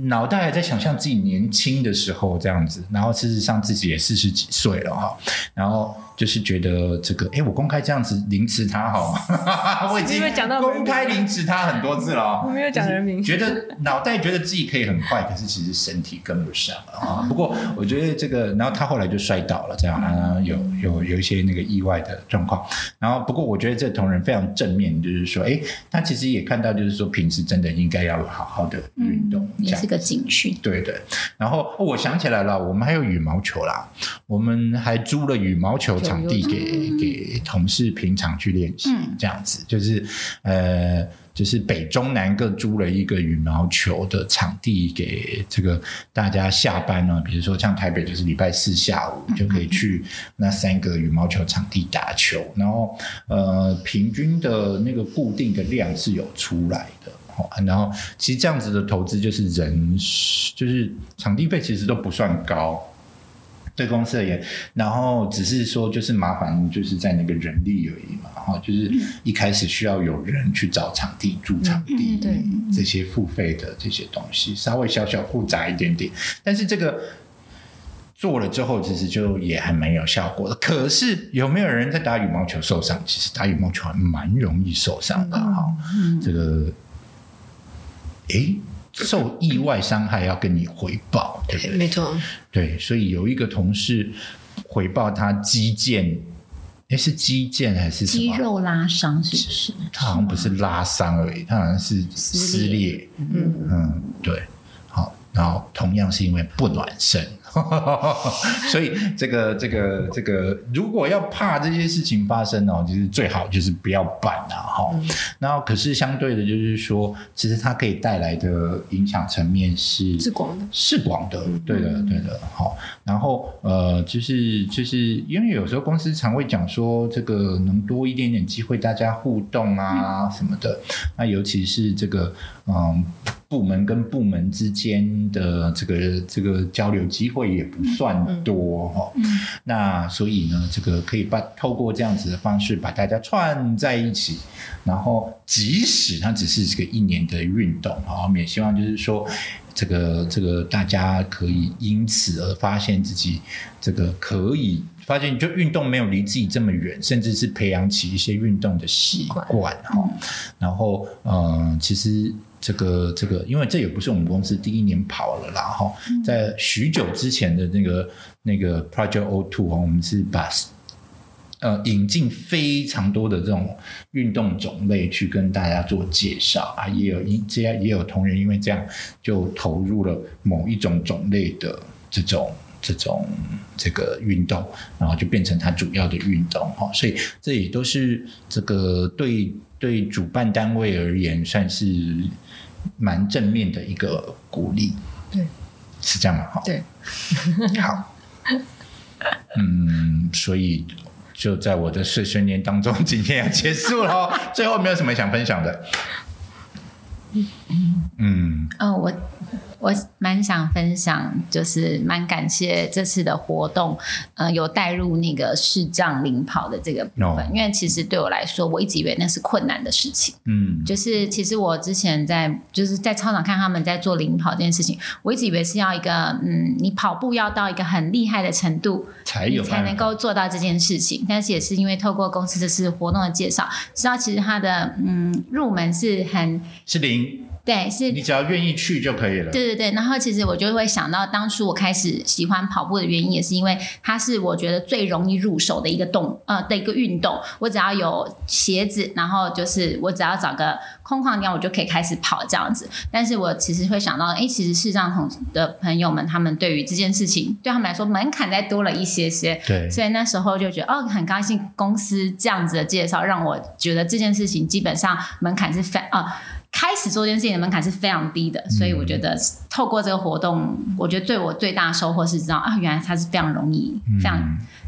脑袋还在想象自己年轻的时候这样子，然后事实上自己也四十几岁了哈，然后就是觉得这个，哎，我公开这样子凌迟他好吗？我已经讲到公开凌迟他很多次了哦，我没有讲人名觉得脑袋觉得自己可以很快，可是其实身体跟不上了啊。不过我觉得这个，然后他后来就摔倒了，这样啊，有有有一些那个意外的状况。然后不过我觉得这同仁非常正面，就是说，哎，他其实也看到，就是说平时真的应该要好好的运动，也是个警讯。对对，然后、哦我想起来了，我们还有羽毛球啦，我们还租了羽毛球场地给给同事平常去练习，嗯这样子就是呃。就是北中南各租了一个羽毛球的场地给这个大家下班呢，比如说像台北就是礼拜四下午就可以去那三个羽毛球场地打球，然后呃平均的那个固定的量是有出来的。哦，然后其实这样子的投资就是人，就是场地费其实都不算高，对公司而言，然后只是说就是麻烦就是在那个人力而已嘛，哈，就是一开始需要有人去找场地、租场地，嗯对这些付费的这些东西稍微小小复杂一点点，但是这个。做了之后，其实就也还蛮有效果的。可是有没有人在打羽毛球受伤？其实打羽毛球还蛮容易受伤的哈。嗯这个，诶，受意外伤害要跟你回报，对不对？没错，对，所以有一个同事回报他肌腱，诶，是肌腱还是什么？肌肉拉伤是不是？他好像不是拉伤而已，他好像是撕撕裂。嗯，嗯，对，好，然后同样是因为不暖身，所以这个这个这个，如果要怕这些事情发生哦，就是最好就是不要办啊，哈、然后可是相对的，就是说，其实它可以带来的影响层面是是广的。是广的，对的，对的，好。然后呃，就是就是因为有时候公司常会讲说，这个能多一点点机会大家互动啊什么的。那尤其是这个嗯，部门跟部门之间的这个这个交流机会也不算多哈、嗯那所以呢，这个可以把透过这样子的方式把大家串在一起，然后即使它只是这个一年的运动哈，我们也希望就是说。这个这个大家可以因此而发现自己这个可以发现，就运动没有离自己这么远，甚至是培养起一些运动的习惯哈。然后呃，其实这个这个，因为这也不是我们公司第一年跑了啦哈，在许久之前的那个那个 Project O Two 我们是把。呃，引进非常多的这种运动种类去跟大家做介绍啊，也有因这样也有同仁因为这样就投入了某一种种类的这种这种这个运动，然后就变成他主要的运动哈，所以这也都是这个对对主办单位而言算是蛮正面的一个鼓励，对，是这样吗？哈，对，好，嗯，所以就在我的碎碎念当中，今天要结束了。哦。最后没有什么想分享的，嗯，嗯，我我蛮想分享，就是蛮感谢这次的活动，呃，有带入那个视障领跑的这个部分，哦因为其实对我来说，我一直以为那是困难的事情。嗯，就是其实我之前在就是在操场看他们在做领跑这件事情，我一直以为是要一个嗯，你跑步要到一个很厉害的程度，才有才能够做到这件事情。但是也是因为透过公司这次活动的介绍，知道其实它的嗯入门是很是零，对是你只要愿意去就可以了。对对对，然后其实我就会想到，当初我开始喜欢跑步的原因，也是因为它是我觉得最容易入手的一个动呃的一个运动。我只要有鞋子，然后就是我只要找个空旷地方，我就可以开始跑这样子。但是我其实会想到，哎，其实视障同的朋友们，他们对于这件事情，对他们来说门槛再多了一些些。对，所以那时候就觉得哦，很高兴公司这样子的介绍，让我觉得这件事情基本上门槛是非啊、开始做这件事情的门槛是非常低的，所以我觉得透过这个活动，我觉得对我最大的收获是知道啊，原来它是非常容易，非常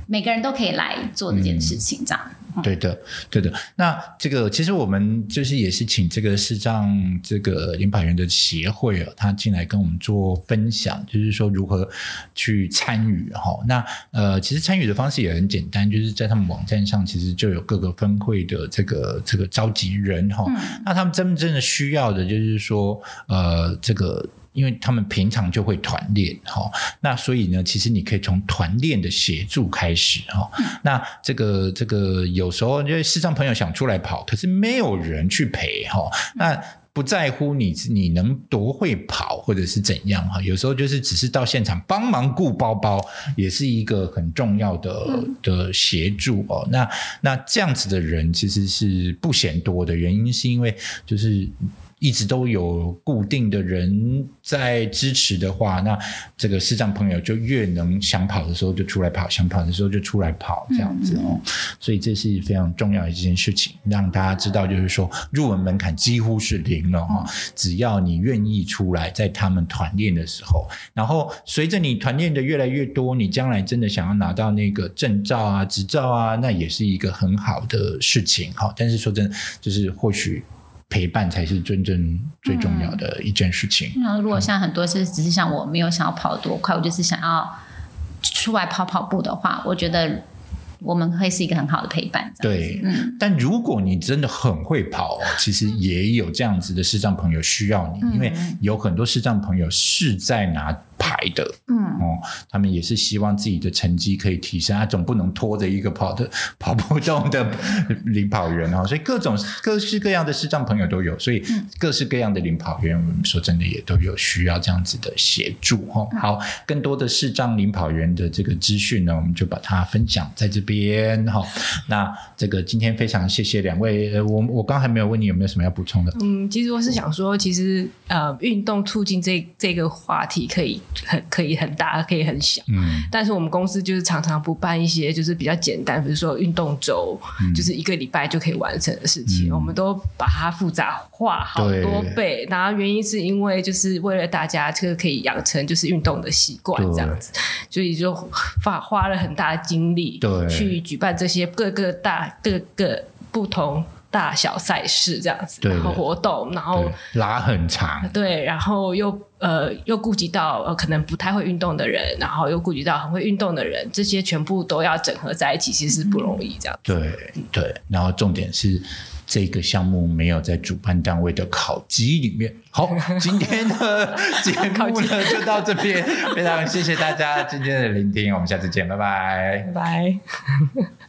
每个人都可以来做这件事情，这样。对的，对的。那这个其实我们就是也是请这个视障这个领跑员的协会哦，他进来跟我们做分享，就是说如何去参与哈。那呃，其实参与的方式也很简单，就是在他们网站上其实就有各个分会的这个这个召集人哈。那他们真正的需要的就是说呃这个。因为他们平常就会团练哈，那所以呢，其实你可以从团练的协助开始哈。那这个这个有时候因为视障朋友想出来跑，可是没有人去陪哈，那。不在乎你你能多会跑或者是怎样哈，有时候就是只是到现场帮忙顾包包，也是一个很重要的的协助哦。那那这样子的人其实是不嫌多的，原因是因为就是。一直都有固定的人在支持的话，那这个视障朋友就越能想跑的时候就出来跑，想跑的时候就出来跑，这样子哦。所以这是非常重要的一件事情，让大家知道，就是说入门门槛几乎是零了哈、只要你愿意出来，在他们团练的时候，然后随着你团练的越来越多，你将来真的想要拿到那个证照啊、执照啊，那也是一个很好的事情哈。但是说真的，就是或许。陪伴才是真正最重要的一件事情。然后如果像很多是只是像我没有想要跑多快，我就是想要出来跑跑步的话，我觉得我们会是一个很好的陪伴。对，嗯，但如果你真的很会跑哦，其实也有这样子的视障朋友需要你，嗯。因为有很多视障朋友是在拿牌的，嗯哦，他们也是希望自己的成绩可以提升，他总不能拖着一个跑的 跑不动的领跑员哦，所以各种各式各样的视障朋友都有，所以嗯各式各样的领跑员，我们说真的也都有需要这样子的协助哦。嗯好，更多的视障领跑员的这个资讯呢，我们就把它分享在这边哈、那这个今天非常谢谢两位，呃，我我刚还没有问你有没有什么要补充的？嗯，其实我是想说，其实呃，运动促进这这个话题可以很可以很大，可以很小。嗯。但是我们公司就是常常不办一些就是比较简单，比如说运动周，就是一个礼拜就可以完成的事情，嗯。我们都把它复杂化好多倍。然后原因是因为就是为了大家这个可以养成就是运动的习惯这样子，所以就花花了很大的精力对。去举办这些各个大各个不同大小赛事这样子，对然后活动，然后，拉很长，对，然后又呃又顾及到呃可能不太会运动的人，然后又顾及到很会运动的人，这些全部都要整合在一起，其实是不容易这样。对对，然后重点是这个项目没有在主办单位的考级里面。好，今天的 节目呢就到这边，非常谢谢大家今天的聆听，我们下次见，拜拜。拜拜。